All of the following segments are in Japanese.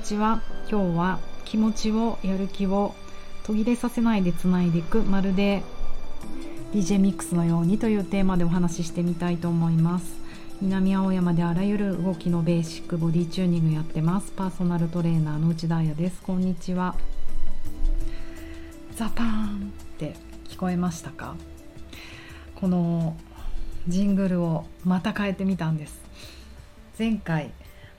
ちは。今日は気持ちをやる気を途切れさせないでつないでいくまるで DJ ミックスのようにというテーマでお話ししてみたいと思います。南青山であらゆる動きのベーシックボディチューニングやってます。パーソナルトレーナーの内田彩です。こんにちは。ザパーンって聞こえましたか？このジングルをまた変えてみたんです。前回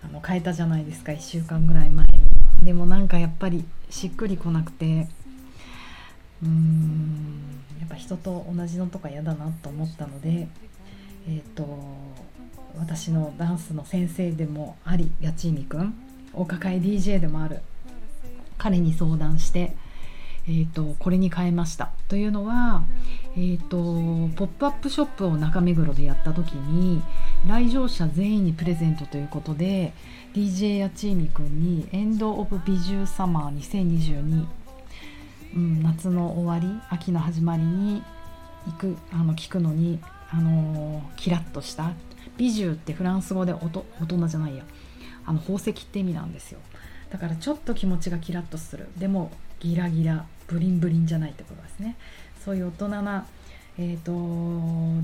あの変えたじゃないですか1週間ぐらい前に。でもなんかやっぱりしっくりこなくてうーんやっぱ人と同じのとか嫌だなと思ったのでえっ、ー、と私のダンスの先生でもあり八千美くん。お抱え DJ でもある。彼に相談してえーと、これに変えましたというのは、えーと、ポップアップショップを中目黒でやった時に来場者全員にプレゼントということで DJ やちいみくんに「エンド・オブ・美獣サマー2022」うん、夏の終わり秋の始まりに行くあの聞くのに、あの、キラッとした美獣ってフランス語で大人じゃないやあの宝石って意味なんですよ。だからちょっと気持ちがキラッとする。でもギラギラブリンブリンじゃないってことですね。そういう大人な、えーと、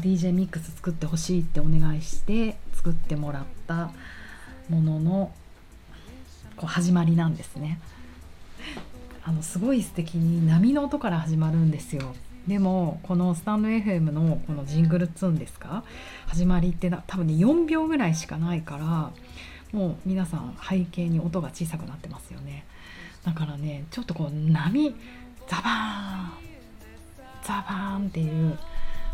DJ ミックス作ってほしいってお願いして作ってもらったもののこう始まりなんですね。あのすごい素敵に波の音から始まるんですよ。でもこのスタンド FM のこのジングルツーンですか？始まりって多分ね4秒ぐらいしかないからもう皆さん背景に音が小さくなってますよね。だからねちょっとこう波ザバーンザバーンっていう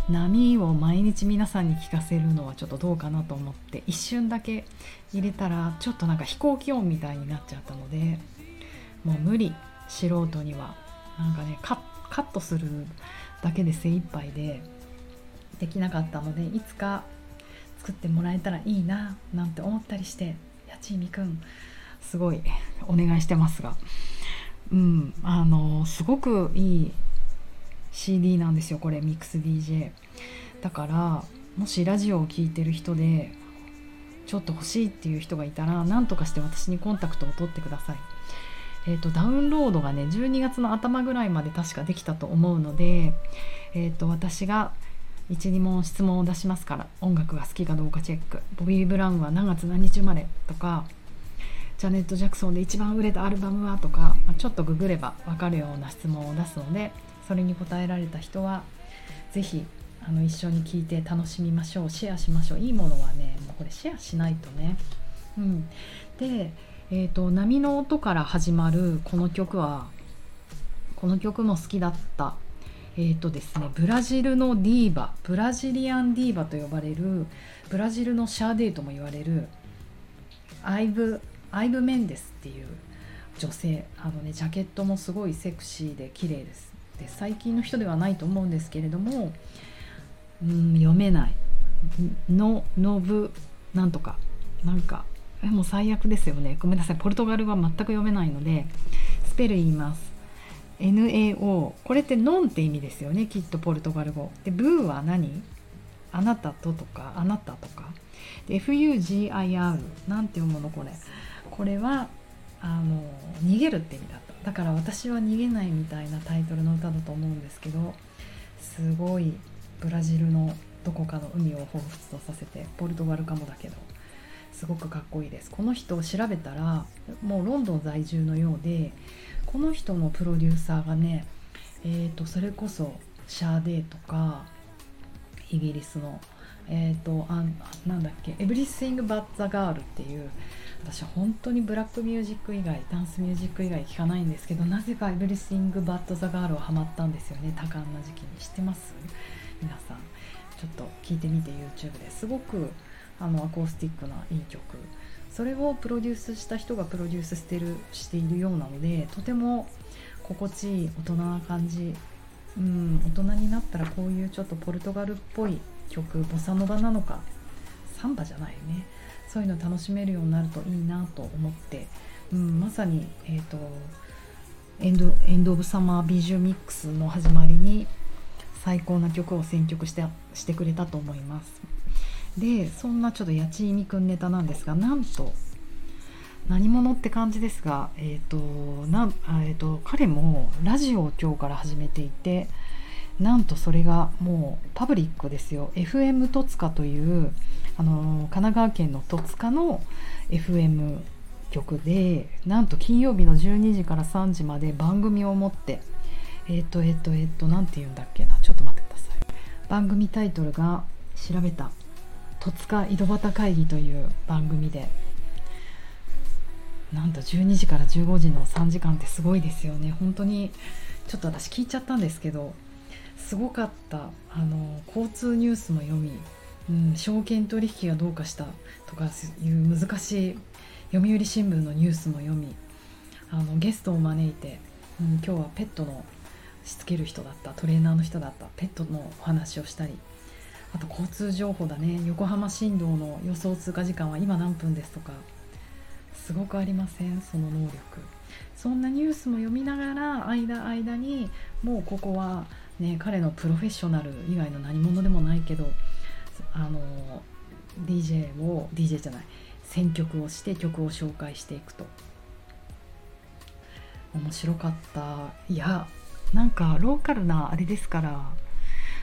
波を毎日皆さんに聞かせるのはちょっとどうかなと思って一瞬だけ入れたらちょっとなんか飛行機音みたいになっちゃったのでもう無理素人には。なんかねカットするだけで精一杯でできなかったのでいつか作ってもらえたらいいななんて思ったりしてやちみくんすごいお願いしてますが、うん、あのすごくいい CD なんですよこれミックス DJ だからもしラジオを聴いてる人でちょっと欲しいっていう人がいたら何とかして私にコンタクトを取ってください。えーと、ダウンロードがね12月の頭ぐらいまで確かできたと思うので、えーと私が12問質問を出しますから音楽が好きかどうかチェック。ボビー・ブラウンは何月何日生まれとかジャネット・ジャクソンで一番売れたアルバムはとか、まあ、ちょっとググれば分かるような質問を出すのでそれに答えられた人は是非あの一緒に聞いて楽しみましょう。シェアしましょう。いいものはねもうこれシェアしないとね。うん、で、えーと、波の音から始まるこの曲はこの曲も好きだったえーとですね、ブラジルのディーバブラジリアンディーバと呼ばれるブラジルのシャーデーとも言われるアイブアイブ・メンデスっていう女性あのねジャケットもすごいセクシーで綺麗です。で最近の人ではないと思うんですけれどもうん読めない。のノブなんとか。なんかもう最悪ですよね。ごめんなさい。ポルトガルは全く読めないのでスペル言います。NAO これってノンって意味ですよねきっとポルトガル語。でブーは何？あなたととかあなたとか。FUGIR なんて読むのこれ？これはあの逃げるって意味だった。だから私は逃げないみたいなタイトルの歌だと思うんですけどすごいブラジルのどこかの海を彷彿とさせてポルトガルかもだけど。すごくかっこいいです。この人を調べたらもうロンドン在住のようでこの人のプロデューサーがねえーと、それこそシャーデーとかイギリスのえっ、ー、とあなんだっけ「Everything But the Girl」っていう私本当にブラックミュージック以外ダンスミュージック以外聞かないんですけどなぜか「エブリシング・バッド・ザ・ガール」はハマったんですよね。多感な時期に。知ってます？皆さん。ちょっと聞いてみて YouTube で。すごくあのアコースティックないい曲。それをプロデュースした人がプロデュースしてるしているようなのでとても心地いい大人な感じ。うん大人になったらこういうちょっとポルトガルっぽい曲ボサノバなのか。サンバじゃないよね。そういうの楽しめるようになるといいなと思って、うん、まさに、えーと、エンドエンド・オブ・サマー・ビジュミックスの始まりに最高な曲を選曲してしてくれたと思います。でそんなちょっとやちいみくんネタなんですがなんと何者って感じですが、えーとなえーと、彼もラジオを今日から始めていてなんとそれがもうパブリックですよ。FM 戸塚というあの神奈川県の戸塚の FM 局でなんと金曜日の12時から3時まで番組を持ってえっ、ー、とえっ、ー、とえっ、ー、と何て言うんだっけな。ちょっと待ってください。番組タイトルが調べた。戸塚井戸端会議という番組で。なんと12時から15時の3時間ってすごいですよね。本当にちょっと私聞いちゃったんですけどすごかった。あの交通ニュースも読み、うん、証券取引がどうかしたとかいう難しい読売新聞のニュースも読みあのゲストを招いて、うん、今日はペットのしつける人だったトレーナーの人だったペットのお話をしたりあと交通情報だね。横浜新道の予想通過時間は今何分ですとか。すごくありません？その能力。そんなニュースも読みながら間間にもうここはね彼のプロフェッショナル以外の何者でもないけどあの DJ を DJ じゃない選曲をして曲を紹介していくと。面白かった。いやなんかローカルなあれですから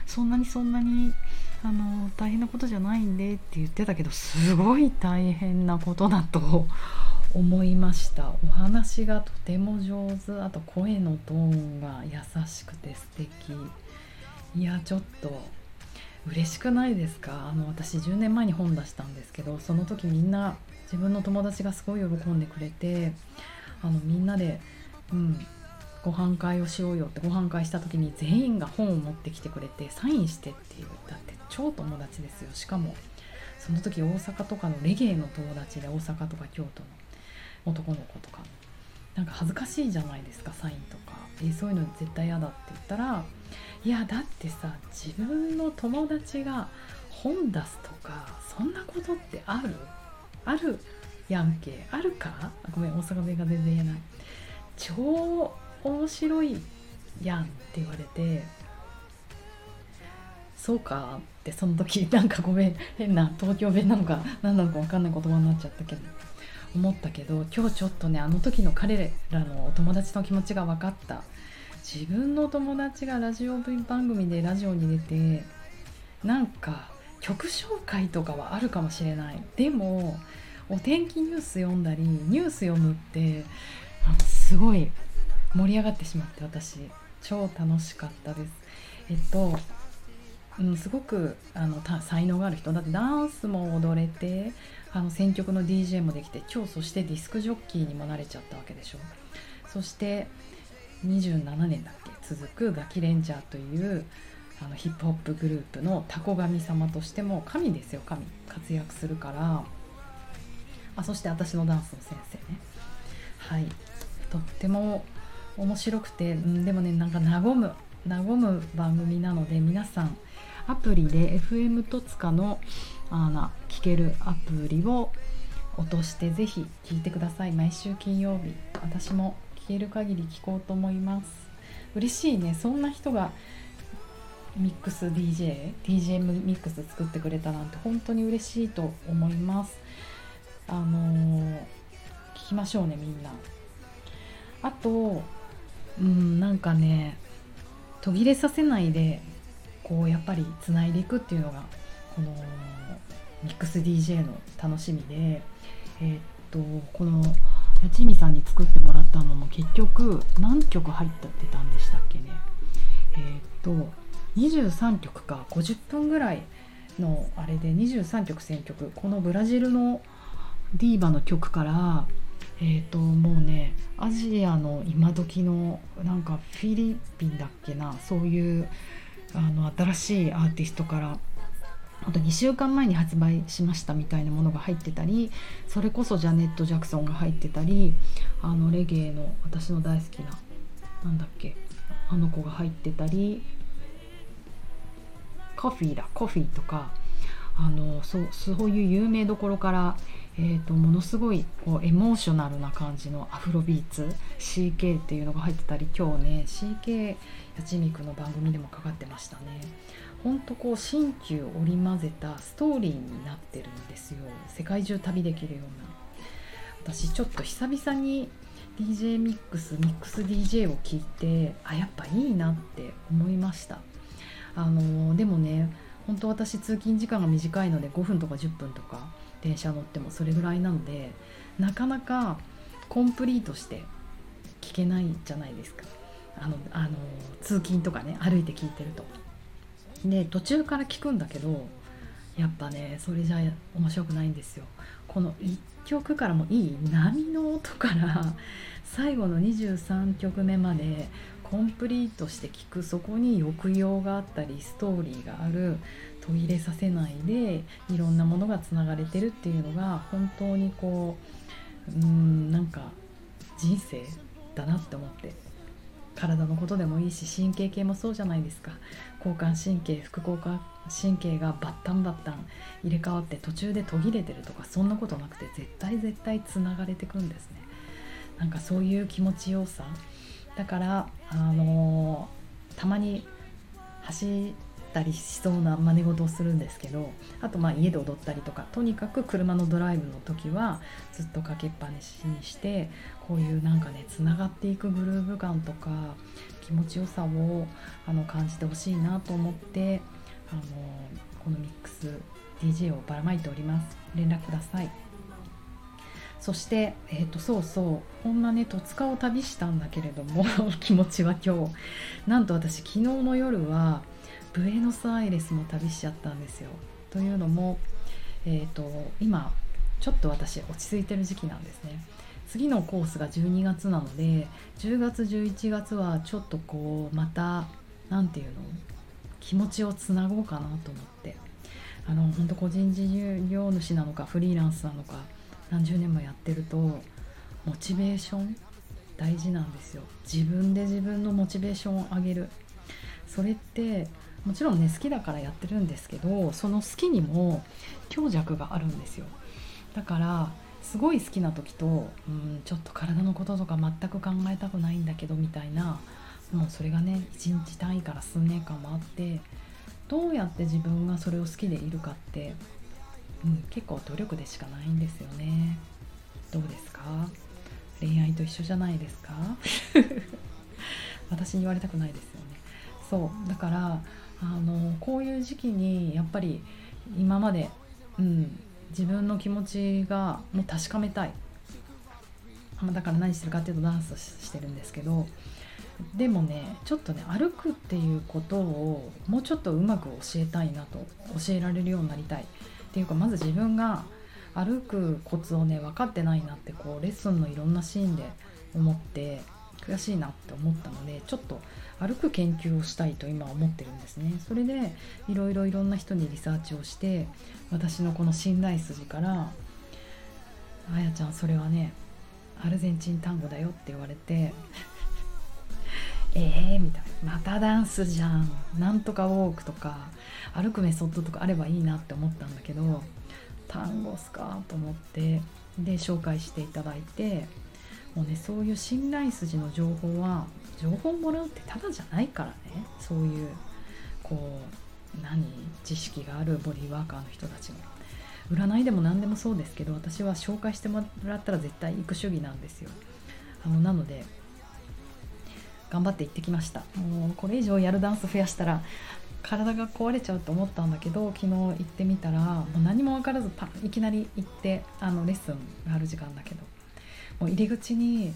そんなにそんなにあの大変なことじゃないんでって言ってたけどすごい大変なことだと思いました。お話がとても上手。あと声のトーンが優しくて素敵。いやちょっと嬉しくないですか？あの私10年前に本出したんですけどその時みんな自分の友達がすごい喜んでくれてあのみんなで、うん、ご飯会をしようよってご飯会した時に全員が本を持ってきてくれてサインしてっていうだって超友達ですよ。しかもその時大阪とかのレゲエの友達で大阪とか京都の男の子とか。なんか恥ずかしいじゃないですかサインとか。えそういうの絶対嫌だって言ったらいやだってさ自分の友達が本出すとかそんなことってある？あるやんけ。あるか？ごめん大阪弁が全然言えない。超面白いやんって言われてそうかってその時なんかごめん変な東京弁なのか何なのか分かんない言葉になっちゃったけど思ったけど今日ちょっとねあの時の彼らのお友達の気持ちが分かった。自分の友達がラジオ番組でラジオに出てなんか曲紹介とかはあるかもしれない。でもお天気ニュース読んだりニュース読むってすごい盛り上がってしまって私。超楽しかったです。えっと、うん、すごくあの才能がある人。だってダンスも踊れてあの選曲の DJ もできて今日そしてディスクジョッキーにもなれちゃったわけでしょ。そして27年だっけ？続くガキレンジャーというあのヒップホップグループのタコ神様としても神ですよ神。活躍するから。あそして私のダンスの先生ね。はい。とっても面白くて、うん、でもねなんか和む和む番組なので皆さんアプリで FM 戸塚のあな聞けるアプリを落としてぜひ聞いてください。毎週金曜日私も聞ける限り聞こうと思います。嬉しいね。そんな人がミックス DJ DJ ミックス作ってくれたなんて本当に嬉しいと思います。あのー、聞きましょうねみんな。あとうんなんかね途切れさせないでこうやっぱりつないでいくっていうのがこのミックス DJ の楽しみでえー、っとこの八千美さんに作ってもらったのも結局何曲入ってたんでしたっけね。えー、っと23曲か50分ぐらいのあれで23曲選曲。このブラジルのディーバの曲からえーと、もうねアジアの今時のなんかフィリピンだっけなそういうあの新しいアーティストからあと2週間前に発売しましたみたいなものが入ってたりそれこそジャネット・ジャクソンが入ってたりあのレゲエの私の大好きななんだっけあの子が入ってたりコフィーだコフィーとかあのそうそういう有名どころからえーと、ものすごいこうエモーショナルな感じのアフロビーツ CK っていうのが入ってたり今日ね CK やちみくの番組でもかかってましたね。ほんとこう新旧織り交ぜたストーリーになってるんですよ。世界中旅できるような。私ちょっと久々に DJ ミックスミックス DJ を聞いてあやっぱいいなって思いました。あのでもね本当私通勤時間が短いので5分とか10分とか電車乗ってもそれぐらいなのでなかなかコンプリートして聞けないじゃないですかあのあの通勤とかね歩いて聞いてると。で途中から聞くんだけどやっぱねそれじゃ面白くないんですよ。この1曲からもいい？波の音から最後の23曲目までコンプリートして聞くそこに抑揚があったりストーリーがある途切れさせないでいろんなものがつながれてるっていうのが本当にこううんなんか人生だなって思って体のことでもいいし神経系もそうじゃないですか。交感神経副交感神経がバッタンバッタン入れ替わって途中で途切れてるとかそんなことなくて絶対絶対つながれてくんですね。なんかそういう気持ちよさ。だからあの、たまに走ったりしそうな真似事をするんですけどあとまあ家で踊ったりとかとにかく車のドライブの時はずっとかけっぱなしにしてこういうなんかねつながっていくグルーヴ感とか気持ちよさをあの感じてほしいなと思ってあのこのミックス DJ をばらまいております。連絡ください。そして、えーと、そうそうこんなね戸塚を旅したんだけれども 気持ちは今日。なんと私昨日の夜はブエノスアイレスも旅しちゃったんですよ。というのも、えーと、今ちょっと私落ち着いてる時期なんですね。次のコースが12月なので10月11月はちょっとこうまた何て言うの気持ちをつなごうかなと思って。あの本当個人事業主なのかフリーランスなのか何十年もやってるとモチベーション大事なんですよ。自分で自分のモチベーションを上げる。それってもちろんね好きだからやってるんですけどその好きにも強弱があるんですよ。だからすごい好きな時とうんちょっと体のこととか全く考えたくないんだけどみたいなもうそれがね1日単位から数年間もあってどうやって自分がそれを好きでいるかってうん、結構努力でしかないんですよね。どうですか？恋愛と一緒じゃないですか？私に言われたくないですよね。そうだからあのこういう時期にやっぱり今まで、うん、自分の気持ちがもう確かめたい。だから何してるかっていうとダンスしてるんですけどでもねちょっとね歩くっていうことをもうちょっとうまく教えたいなと教えられるようになりたい。っていうかまず自分が歩くコツをね分かってないなってこうレッスンのいろんなシーンで思って悔しいなって思ったのでちょっと歩く研究をしたいと今思ってるんですね。それでいろいろいろんな人にリサーチをして私のこの信頼筋から「あやちゃんそれはねアルゼンチン単語だよ」って言われてえーみたいな。またダンスじゃん。なんとかウォークとか歩くメソッドとかあればいいなって思ったんだけど単語っすかと思ってで紹介していただいてもうねそういう信頼筋の情報は情報もらうってただじゃないからね。そういうこう何知識があるボディーワーカーの人たちの占いでも何でもそうですけど私は紹介してもらったら絶対行く主義なんですよ。あのなので頑張って行ってきましたもうこれ以上やるダンス増やしたら体が壊れちゃうと思ったんだけど昨日行ってみたらもう何も分からずパいきなり行ってあのレッスンがある時間だけどもう入り口に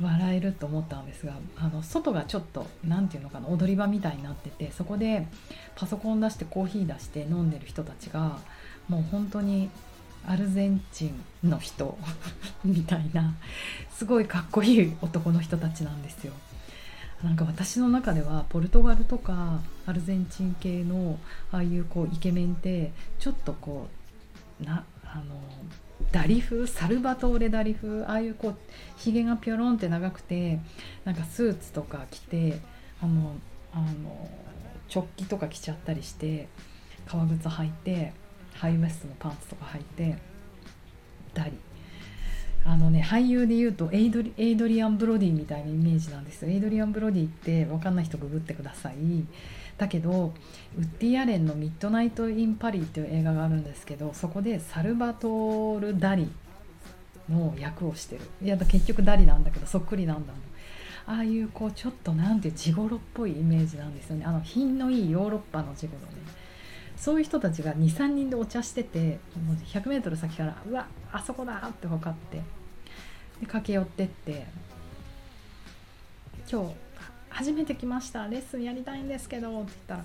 笑えると思ったんですがあの外がちょっと何て言うのかな踊り場みたいになっててそこでパソコン出してコーヒー出して飲んでる人たちがもう本当にアルゼンチンの人みたいなすごいかっこいい男の人たちなんですよ。なんか私の中ではポルトガルとかアルゼンチン系のああいうこうイケメンってちょっとこうなあのダリ風サルバトーレダリ風ああいうこうひげがピョロンって長くてなんかスーツとか着てあのあの直帰とか着ちゃったりして革靴履いてハイウエストのパンツとか履いてたりあのね俳優で言うとエイドリエイドリアン・ブロディみたいなイメージなんですエイドリアン・ブロディって分かんない人ググってください。だけどウッディ・アレンの「ミッドナイト・イン・パリ」っていう映画があるんですけどそこでサルバトール・ダリの役をしてる。いや結局ダリなんだけどそっくりなんだもん。ああいうこうちょっとなんていう地頃っぽいイメージなんですよね。あの品のいいヨーロッパの地頃ね。そういう人たちが23人でお茶しててもう 100m 先からうわあそこだって分かってで駆け寄ってって「今日初めて来ましたレッスンやりたいんですけど」って言ったら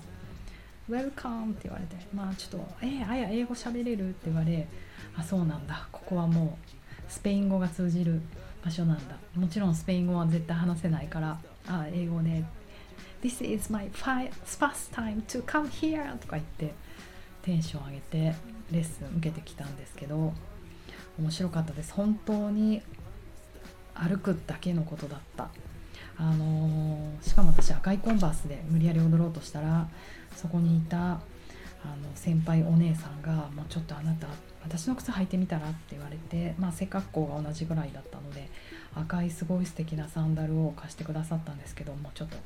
「Welcome」って言われて「まあちょっとえー、あや英語喋れる?」って言われ「あそうなんだここはもうスペイン語が通じる場所なんだもちろんスペイン語は絶対話せないからあ英語で、ね「This is my first time to come here」とか言ってテンション上げてレッスン受けてきたんですけど面白かったです本当に歩くだけのことだったあのー、しかも私赤いコンバースで無理やり踊ろうとしたらそこにいたあの先輩お姉さんが「もうちょっとあなた私の靴履いてみたら?」って言われて、まあ、背格好が同じぐらいだったので赤いすごい素敵なサンダルを貸してくださったんですけどもうちょっと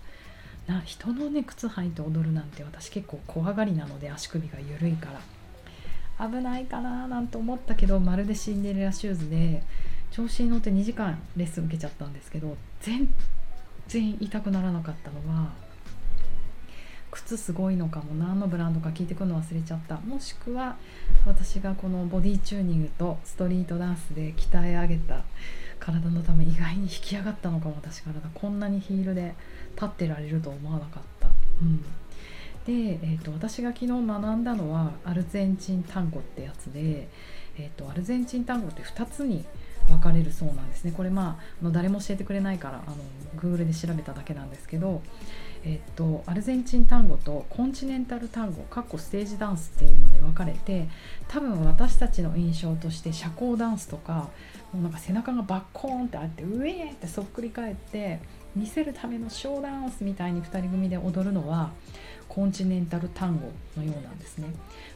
な人のね靴履いて踊るなんて私結構怖がりなので足首が緩いから。危ないかななんて思ったけどまるでシンデレラシューズで調子に乗って2時間レッスン受けちゃったんですけど全然痛くならなかったのは靴すごいのかも何のブランドか聞いてくるの忘れちゃった。もしくは私がこのボディチューニングとストリートダンスで鍛え上げた体のため意外に引き上がったのかも私体こんなにヒールで立ってられると思わなかった、うん、で、えーと、私が昨日学んだのはアルゼンチン単語ってやつで、えーと、アルゼンチン単語って2つに分かれるそうなんですね。これまあの誰も教えてくれないからあの Google で調べただけなんですけど、えっと、アルゼンチン単語とコンチネンタル単語かっこステージダンスっていうのに分かれて多分私たちの印象として社交ダンスとかもうなんか背中がバッコーンってあってウェーってそっくり返って見せるためのショーダンスみたいに2人組で踊るのはコンチネンタル単語のようなんですね。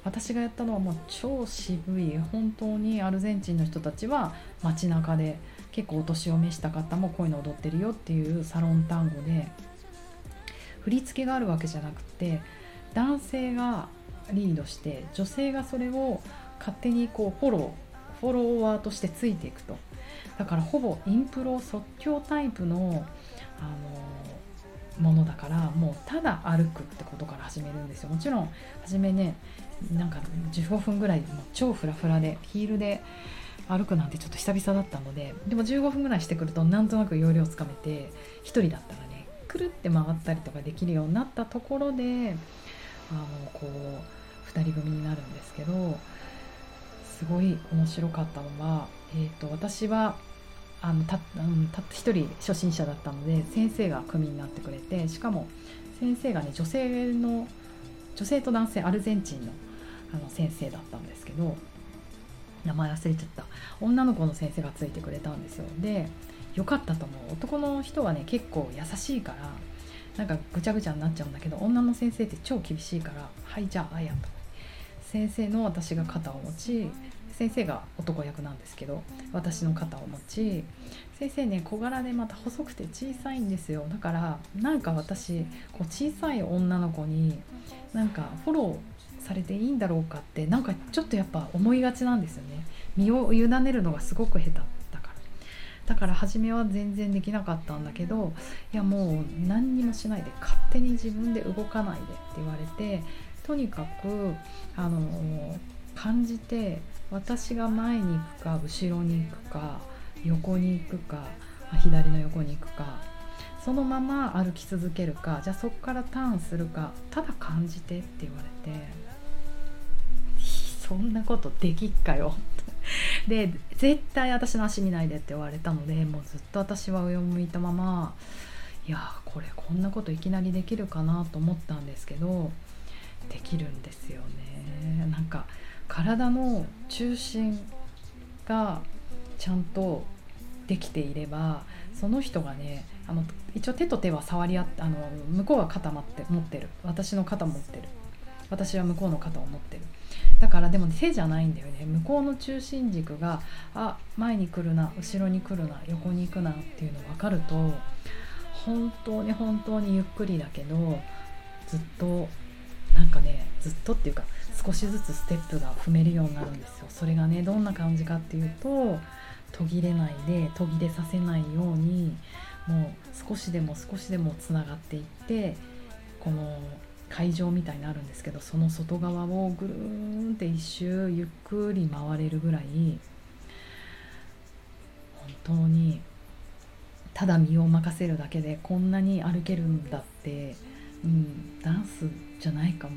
私がやったのはもう超渋い本当にアルゼンチンの人たちは街中で結構お年を召した方もこういうの踊ってるよっていうサロン単語で振り付けがあるわけじゃなくて男性がリードして女性がそれを勝手にこうフォローフォロワーとしてついていくと。だからほぼインプロ即興タイプのあのものだからもうただ歩くってことから始めるんですよ。もちろん初めねなんか15分ぐらいもう超フラフラでヒールで歩くなんてちょっと久々だったのででも15分ぐらいしてくるとなんとなく要領つかめて1人だったらねくるって回ったりとかできるようになったところであのこう2人組になるんですけどすごい面白かったのは、えーと私はあのたたった一人初心者だったので先生が組になってくれてしかも先生がね女性の女性と男性アルゼンチンのあの先生だったんですけど名前忘れちゃった。女の子の先生がついてくれたんですよ。でよかったと思う。男の人はね結構優しいからなんかぐちゃぐちゃになっちゃうんだけど女の先生って超厳しいから「はいじゃああや」と。先生の私が肩を持ち先生が男役なんですけど私の肩を持ち先生ね小柄でまた細くて小さいんですよ。だからなんか私こう小さい女の子になんかフォローされていいんだろうかってなんかちょっとやっぱ思いがちなんですよね。身を委ねるのがすごく下手だから初めは全然できなかったんだけどいやもう何にもしないで勝手に自分で動かないでって言われてとにかくあの感じて私が前に行くか後ろに行くか横に行くか左の横に行くかそのまま歩き続けるかじゃあそこからターンするかただ感じてって言われてそんなことできっかよ。で絶対私の足見ないでって言われたのでもうずっと私は上を向いたままいやこれこんなこといきなりできるかなと思ったんですけどできるんですよね。なんか体の中心がちゃんとできていればその人がねあの一応手と手は触り合ってあの向こうは肩持って持ってる。私の肩持ってる。私は向こうの肩を持ってる。だからでも手じゃないんだよね。向こうの中心軸があ前に来るな後ろに来るな横に行くなっていうの分かると本当に本当にゆっくりだけどずっとなんかねずっとっていうか少しずつステップが踏めるようになるんですよ。それがねどんな感じかっていうと途切れないで途切れさせないようにもう少しでも少しでもつながっていってこの会場みたいになるんですけどその外側をぐるーんって一周ゆっくり回れるぐらい本当にただ身を任せるだけでこんなに歩けるんだって、うん、ダンスじゃないかも。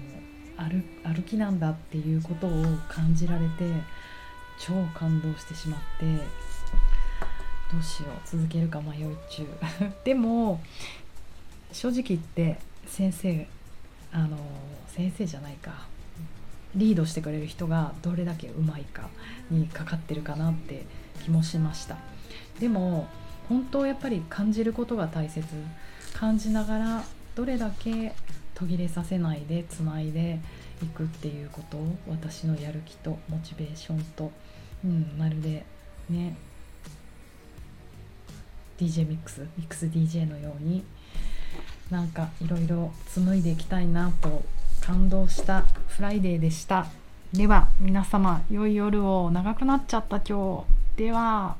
歩歩きなんだっていうことを感じられて超感動してしまってどうしよう続けるか迷い中。でも正直言って先生あの先生じゃないか。リードしてくれる人がどれだけうまいかにかかってるかなって気もしました。でも本当やっぱり感じることが大切。感じながらどれだけ途切れさせないでつないでいくっていうことを私のやる気とモチベーションと、うん、まるでね DJ ミックスミックス DJ のようになんかいろいろ紡いでいきたいなと感動したフライデーでした。では皆様良い夜を。長くなっちゃった今日。では。